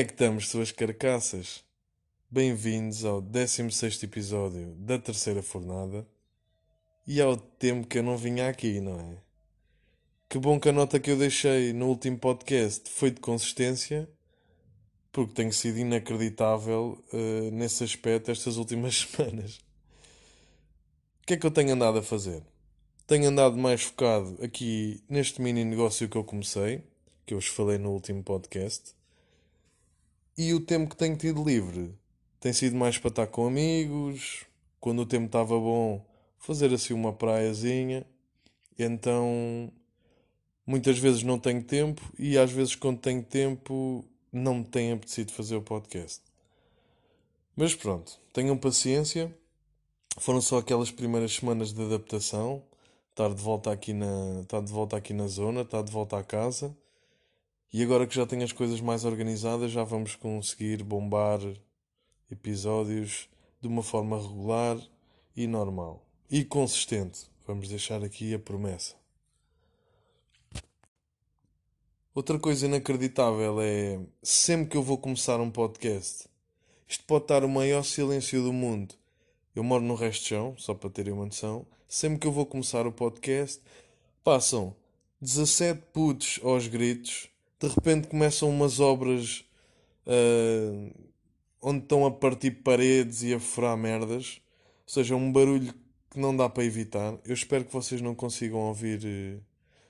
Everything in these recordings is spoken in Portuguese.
é que estamos, suas carcaças? Bem-vindos ao 16 episódio da terceira fornada e ao tempo que eu não vinha aqui, não é? Que bom que a nota que eu deixei no último podcast foi de consistência, porque tenho sido inacreditável uh, nesse aspecto estas últimas semanas. O que é que eu tenho andado a fazer? Tenho andado mais focado aqui neste mini negócio que eu comecei, que eu vos falei no último podcast. E o tempo que tenho tido livre tem sido mais para estar com amigos, quando o tempo estava bom, fazer assim uma praiazinha. Então, muitas vezes não tenho tempo e às vezes quando tenho tempo não me tem apetecido fazer o podcast. Mas pronto, tenham paciência. Foram só aquelas primeiras semanas de adaptação. Estar de volta aqui na, estar de volta aqui na zona, estar de volta à casa. E agora que já tenho as coisas mais organizadas, já vamos conseguir bombar episódios de uma forma regular e normal. E consistente. Vamos deixar aqui a promessa. Outra coisa inacreditável é sempre que eu vou começar um podcast, isto pode estar o maior silêncio do mundo. Eu moro no resto de chão, só para terem uma noção. Sempre que eu vou começar o podcast, passam 17 putos aos gritos de repente começam umas obras uh, onde estão a partir paredes e a furar merdas. Ou seja, um barulho que não dá para evitar. Eu espero que vocês não consigam ouvir. Uh,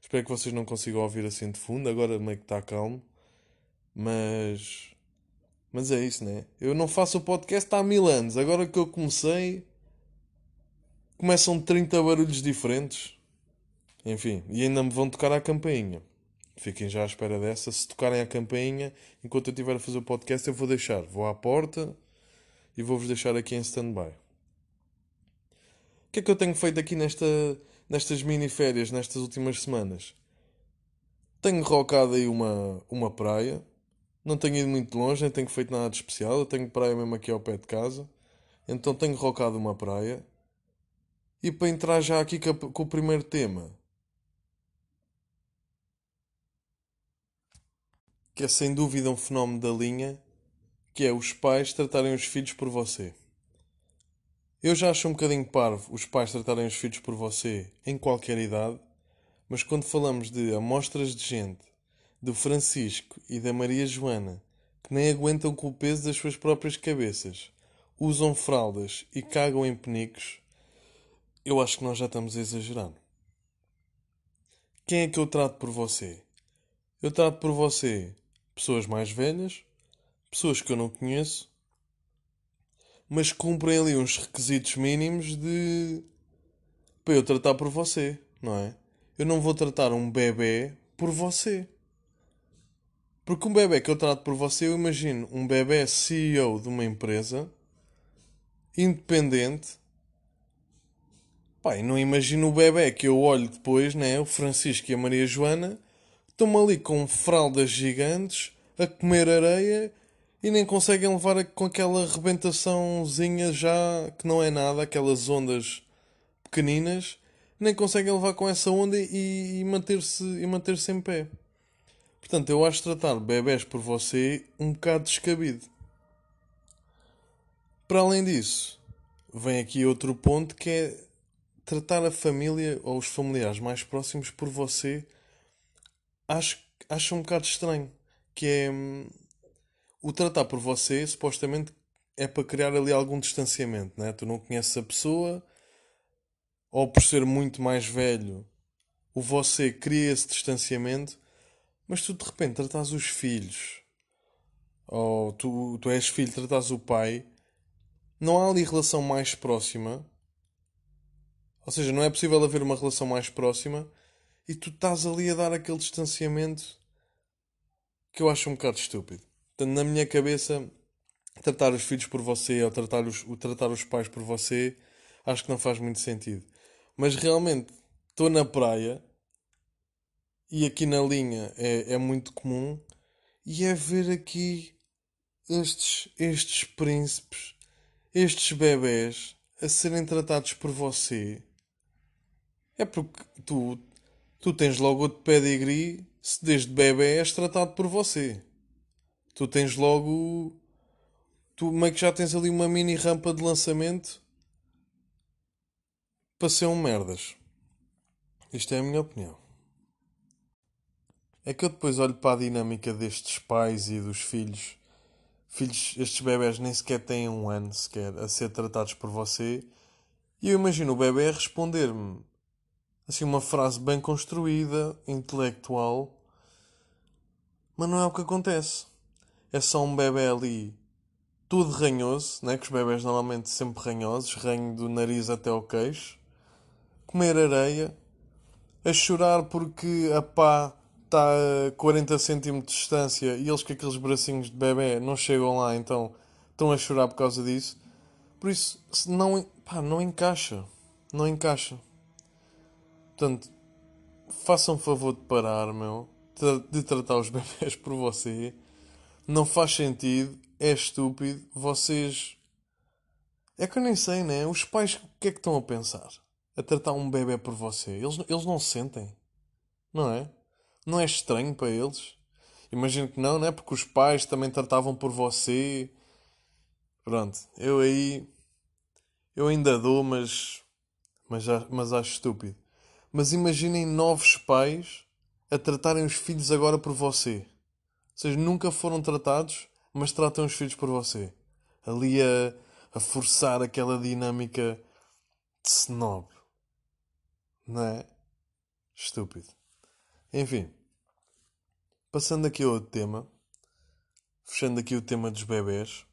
espero que vocês não consigam ouvir assim de fundo. Agora meio que está calmo. Mas. Mas é isso, né? Eu não faço o podcast há mil anos. Agora que eu comecei. Começam 30 barulhos diferentes. Enfim, e ainda me vão tocar a campainha. Fiquem já à espera dessa. Se tocarem a campainha, enquanto eu estiver a fazer o podcast, eu vou deixar. Vou à porta e vou-vos deixar aqui em stand-by. O que é que eu tenho feito aqui nesta, nestas mini-férias, nestas últimas semanas? Tenho rocado aí uma, uma praia. Não tenho ido muito longe, nem tenho feito nada de especial. Eu tenho praia mesmo aqui ao pé de casa. Então tenho rocado uma praia. E para entrar já aqui com o primeiro tema que é sem dúvida um fenómeno da linha, que é os pais tratarem os filhos por você. Eu já acho um bocadinho parvo os pais tratarem os filhos por você em qualquer idade, mas quando falamos de amostras de gente, do Francisco e da Maria Joana, que nem aguentam com o peso das suas próprias cabeças, usam fraldas e cagam em penicos, eu acho que nós já estamos a exagerar. Quem é que eu trato por você? Eu trato por você pessoas mais velhas, pessoas que eu não conheço, mas cumprem ali uns requisitos mínimos de para eu tratar por você, não é? Eu não vou tratar um bebê por você. Porque um bebê que eu trato por você, eu imagino um bebê CEO de uma empresa independente. Pai, não imagino o bebê que eu olho depois, né? O Francisco e a Maria Joana estão ali com fraldas gigantes a comer areia e nem conseguem levar com aquela rebentaçãozinha já que não é nada, aquelas ondas pequeninas, nem conseguem levar com essa onda e, e manter-se e manter-se em pé. Portanto, eu acho tratar bebés por você um bocado descabido. Para além disso, vem aqui outro ponto que é tratar a família ou os familiares mais próximos por você acho, acho um bocado estranho. Que é hum, o tratar por você, supostamente, é para criar ali algum distanciamento, né? Tu não conheces a pessoa, ou por ser muito mais velho, o você cria esse distanciamento, mas tu de repente tratas os filhos, ou tu, tu és filho, tratas o pai, não há ali relação mais próxima. Ou seja, não é possível haver uma relação mais próxima e tu estás ali a dar aquele distanciamento que eu acho um bocado estúpido. Portanto, na minha cabeça, tratar os filhos por você ou tratar os, tratar os pais por você, acho que não faz muito sentido. Mas realmente, estou na praia e aqui na linha é, é muito comum e é ver aqui estes, estes príncipes, estes bebés a serem tratados por você. É porque tu Tu tens logo outro pedigree se desde bebê és tratado por você. tu tens logo. Tu meio que já tens ali uma mini rampa de lançamento para ser um merdas. Isto é a minha opinião. É que eu depois olho para a dinâmica destes pais e dos filhos. Filhos, estes bebés nem sequer têm um ano sequer a ser tratados por você. E eu imagino o bebê responder-me assim uma frase bem construída, intelectual, mas não é o que acontece. É só um bebê ali, tudo ranhoso, né? que os bebés normalmente sempre ranhosos, ranho do nariz até ao queixo, comer areia, a chorar porque a pá está a 40 centímetros de distância e eles com aqueles bracinhos de bebê não chegam lá, então estão a chorar por causa disso. Por isso, não, pá, não encaixa. Não encaixa. Portanto, façam favor de parar, meu, de tratar os bebés por você. Não faz sentido, é estúpido. Vocês. É que eu nem sei, né? Os pais, o que é que estão a pensar? A tratar um bebê por você? Eles, eles não sentem, não é? Não é estranho para eles? Imagino que não, né? Porque os pais também tratavam por você. Pronto, eu aí. Eu ainda dou, mas. Mas, mas acho estúpido. Mas imaginem novos pais a tratarem os filhos agora por você. Seja, nunca foram tratados, mas tratam os filhos por você. Ali a, a forçar aquela dinâmica de snob. Não é? Estúpido. Enfim. Passando aqui a outro tema. Fechando aqui o tema dos bebés.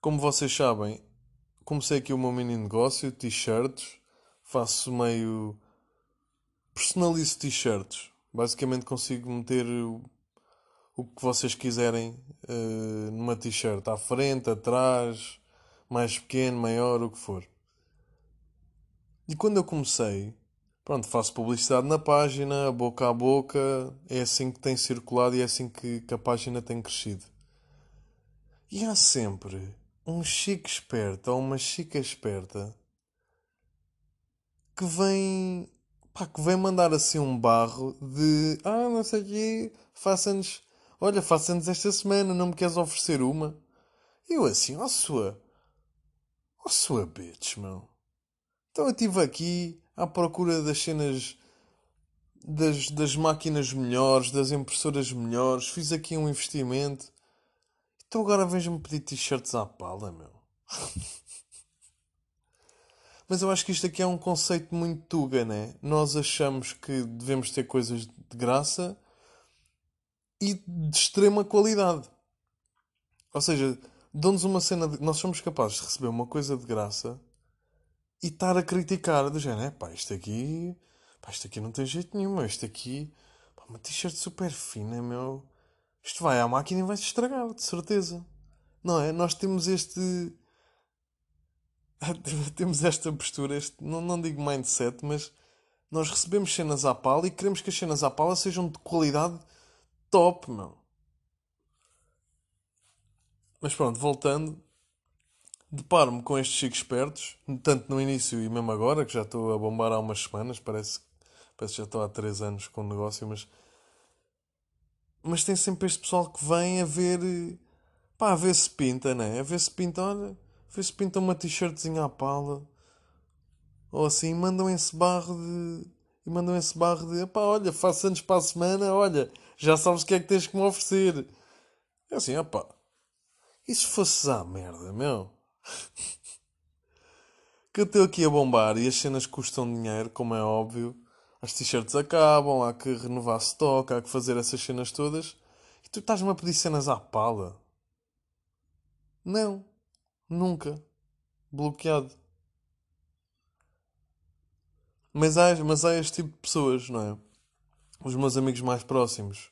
Como vocês sabem, comecei aqui o meu mini negócio, t-shirts. Faço meio personalizo t-shirts. Basicamente consigo meter o, o que vocês quiserem uh, numa t-shirt. À frente, atrás, mais pequeno, maior, o que for. E quando eu comecei, pronto, faço publicidade na página, boca a boca, é assim que tem circulado e é assim que, que a página tem crescido. E há sempre um chique esperto ou uma chica esperta que vem pá, que vem mandar assim um barro de ah, não sei o quê, faça-nos, olha, faça-nos esta semana, não me queres oferecer uma? Eu assim, ó oh, sua, ó oh, sua bitch, meu. Então eu estive aqui à procura das cenas, das, das máquinas melhores, das impressoras melhores, fiz aqui um investimento. Então agora vens-me pedir t-shirts à pala, meu. Mas eu acho que isto aqui é um conceito muito tuga, né? Nós achamos que devemos ter coisas de graça e de extrema qualidade. Ou seja, dão-nos uma cena de... Nós somos capazes de receber uma coisa de graça e estar a criticar do género, é pá, isto aqui... Pá, isto aqui não tem jeito nenhum, isto aqui... Pá, uma t-shirt super fina, meu... Isto vai à máquina e vai se estragar, de certeza. Não é? Nós temos este temos esta postura, este, não, não digo mindset, mas nós recebemos cenas à pala e queremos que as cenas à pala sejam de qualidade top, meu. Mas pronto, voltando, deparo-me com estes chicos espertos, tanto no início e mesmo agora, que já estou a bombar há umas semanas, parece, parece que já estou há 3 anos com o negócio, mas. Mas tem sempre este pessoal que vem a ver. pá, a ver se pinta, né? A ver se pinta, olha Vê se pintam uma t-shirtzinha à pala. Ou assim, mandam esse barro de. E mandam esse barro de. Pá, olha, faço anos para a semana, olha, já sabes o que é que tens que me oferecer. É assim, opá. E se fosses à merda, meu? que eu estou aqui a bombar e as cenas custam dinheiro, como é óbvio. As t-shirts acabam, há que renovar stock, há que fazer essas cenas todas. E tu estás-me a pedir cenas à pala? Não. Nunca. Bloqueado. Mas há, mas há este tipo de pessoas, não é? Os meus amigos mais próximos.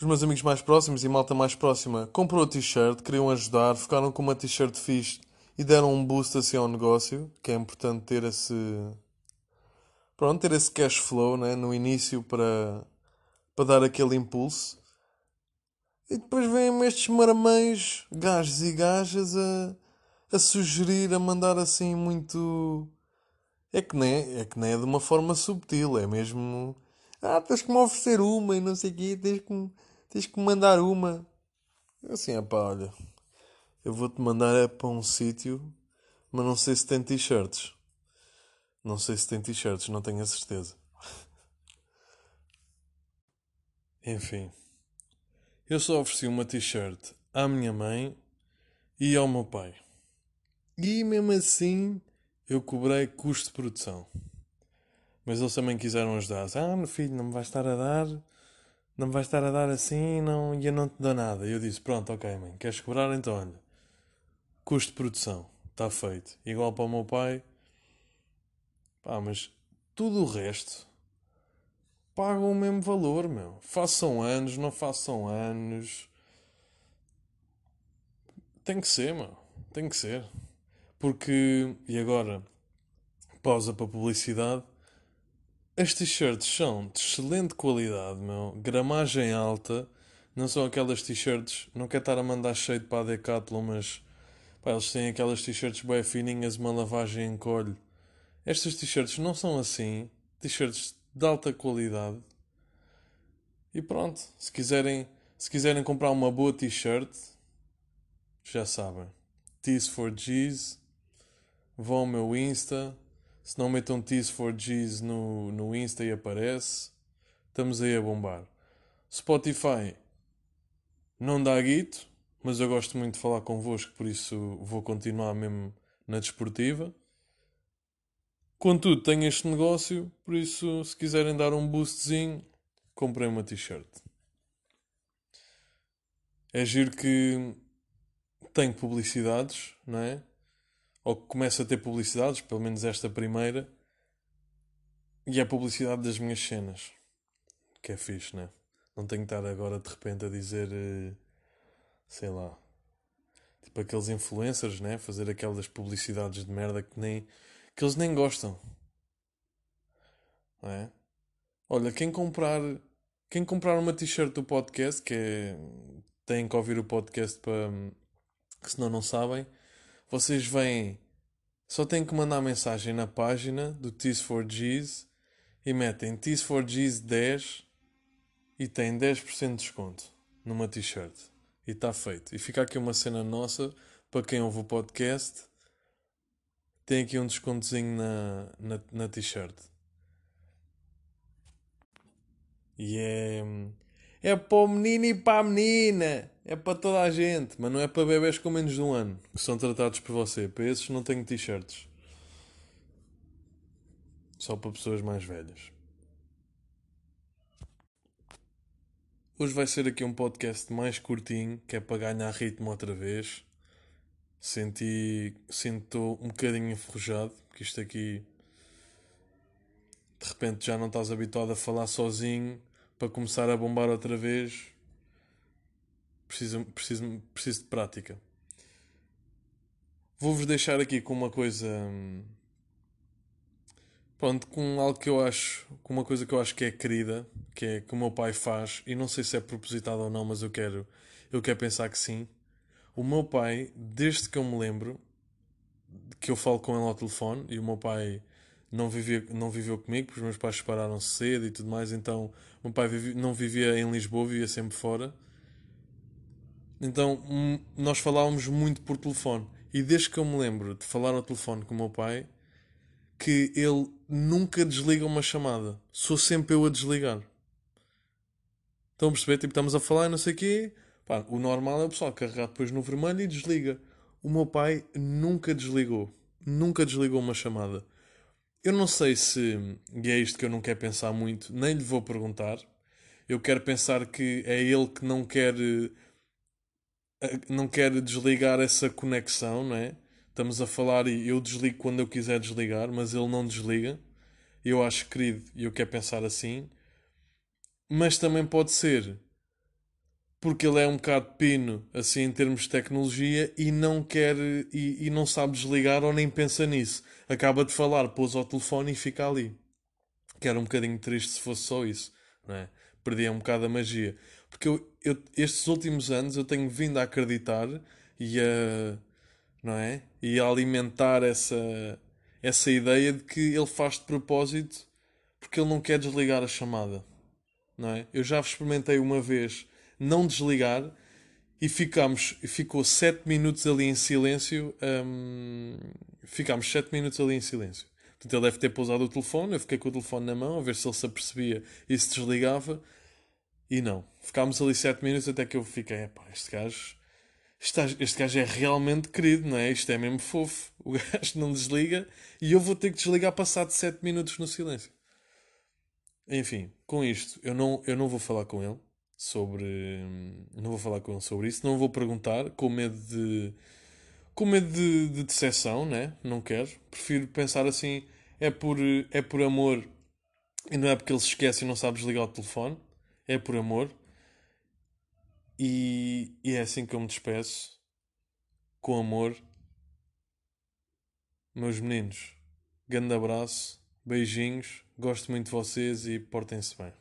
Os meus amigos mais próximos e malta mais próxima comprou a t-shirt, queriam ajudar, ficaram com uma t-shirt fixe e deram um boost assim ao negócio, que é importante ter esse. Pronto, ter esse cash flow né, no início para, para dar aquele impulso. E depois vêm estes marmães, gajos e gajas, a, a sugerir, a mandar assim muito. É que, nem, é, é que nem é de uma forma subtil, é mesmo. Ah, tens que me oferecer uma e não sei o quê, tens que, Tens que me mandar uma. Assim, é pá, olha. Eu vou-te mandar é para um sítio, mas não sei se tem t-shirts. Não sei se tem t-shirts, não tenho a certeza. Enfim. Eu só ofereci uma t-shirt à minha mãe e ao meu pai. E mesmo assim eu cobrei custo de produção. Mas eles também quiseram ajudar. Ah, meu filho, não me vais estar a dar, não me vais estar a dar assim não, e eu não te dou nada. E eu disse: Pronto, ok, mãe, queres cobrar? Então olha, custo de produção, está feito. Igual para o meu pai. Pá, mas tudo o resto pagam o mesmo valor, meu. Façam anos, não façam anos. Tem que ser, meu. Tem que ser. Porque, e agora, pausa para publicidade. As t-shirts são de excelente qualidade, meu. Gramagem alta. Não são aquelas t-shirts. Não quero estar a mandar cheio para a Decathlon, mas pá, eles têm aquelas t-shirts bem fininhas, uma lavagem em colho. Estas t-shirts não são assim. T-shirts de alta qualidade. E pronto, se quiserem, se quiserem comprar uma boa t-shirt, já sabem. T's for G's. Vão ao meu Insta. Se não metam T's for G's no, no Insta e aparece. Estamos aí a bombar. Spotify não dá guito, mas eu gosto muito de falar convosco, por isso vou continuar mesmo na desportiva. Contudo, tenho este negócio, por isso, se quiserem dar um boostzinho, comprei uma t-shirt. É giro que tem publicidades, não é? Ou que começa a ter publicidades, pelo menos esta primeira, e é publicidade das minhas cenas. Que é fixe, né? Não tenho que estar agora de repente a dizer, eh, sei lá, tipo aqueles influencers, né? Fazer aquelas publicidades de merda que nem que eles nem gostam. Não é? Olha, quem comprar quem comprar uma t-shirt do podcast, que é, têm que ouvir o podcast para que senão não sabem, vocês vêm só têm que mandar mensagem na página do Tees 4 Gs e metem Tees 4 Gs 10 e têm 10% de desconto numa t-shirt. E está feito. E fica aqui uma cena nossa para quem ouve o podcast tem aqui um descontozinho na, na, na t-shirt. E é. É para o menino e para a menina. É para toda a gente. Mas não é para bebés com menos de um ano que são tratados por você. Para esses não tenho t-shirts. Só para pessoas mais velhas. Hoje vai ser aqui um podcast mais curtinho, que é para ganhar ritmo outra vez. Senti. Sinto um bocadinho enferrujado, porque isto aqui. De repente já não estás habituado a falar sozinho para começar a bombar outra vez. Preciso, preciso, preciso de prática. Vou-vos deixar aqui com uma coisa. Pronto, com algo que eu acho. Com uma coisa que eu acho que é querida, que é que o meu pai faz, e não sei se é propositado ou não, mas eu quero. Eu quero pensar que sim o meu pai, desde que eu me lembro, que eu falo com ele ao telefone, e o meu pai não, vivia, não viveu comigo, porque os meus pais separaram-se cedo e tudo mais, então o meu pai vivia, não vivia em Lisboa, vivia sempre fora. Então hum, nós falávamos muito por telefone. E desde que eu me lembro de falar ao telefone com o meu pai, que ele nunca desliga uma chamada. Sou sempre eu a desligar. Estão a perceber? Tipo, estamos a falar e não sei o quê. Pá, o normal é o pessoal carregar depois no vermelho e desliga. O meu pai nunca desligou. Nunca desligou uma chamada. Eu não sei se, e é isto que eu não quero pensar muito, nem lhe vou perguntar. Eu quero pensar que é ele que não quer eh, não quer desligar essa conexão, não é? Estamos a falar e eu desligo quando eu quiser desligar, mas ele não desliga. Eu acho querido e eu quero pensar assim. Mas também pode ser porque ele é um bocado pino, assim, em termos de tecnologia, e não quer, e, e, não sabe desligar ou nem pensa nisso. Acaba de falar, pôs ao telefone e fica ali. Que era um bocadinho triste se fosse só isso, não é? Perdia um bocado a magia. Porque eu, eu, estes últimos anos eu tenho vindo a acreditar e a, não é? E a alimentar essa, essa ideia de que ele faz de propósito porque ele não quer desligar a chamada, não é? Eu já experimentei uma vez não desligar e ficámos, ficou 7 minutos ali em silêncio. Um, ficámos 7 minutos ali em silêncio. Portanto, ele deve ter pousado o telefone, eu fiquei com o telefone na mão, a ver se ele se apercebia e se desligava. E não. Ficámos ali 7 minutos até que eu fiquei, este gajo. Este gajo é realmente querido, não é? Isto é mesmo fofo. O gajo não desliga e eu vou ter que desligar passado 7 minutos no silêncio. Enfim, com isto, eu não, eu não vou falar com ele sobre. Não vou falar com ele sobre isso, não vou perguntar, com medo de. Com medo de, de decepção, né? Não quero. Prefiro pensar assim: é por, é por amor e não é porque ele se esquece e não sabe desligar o telefone. É por amor. E, e é assim que eu me despeço. Com amor. Meus meninos, grande abraço, beijinhos, gosto muito de vocês e portem-se bem.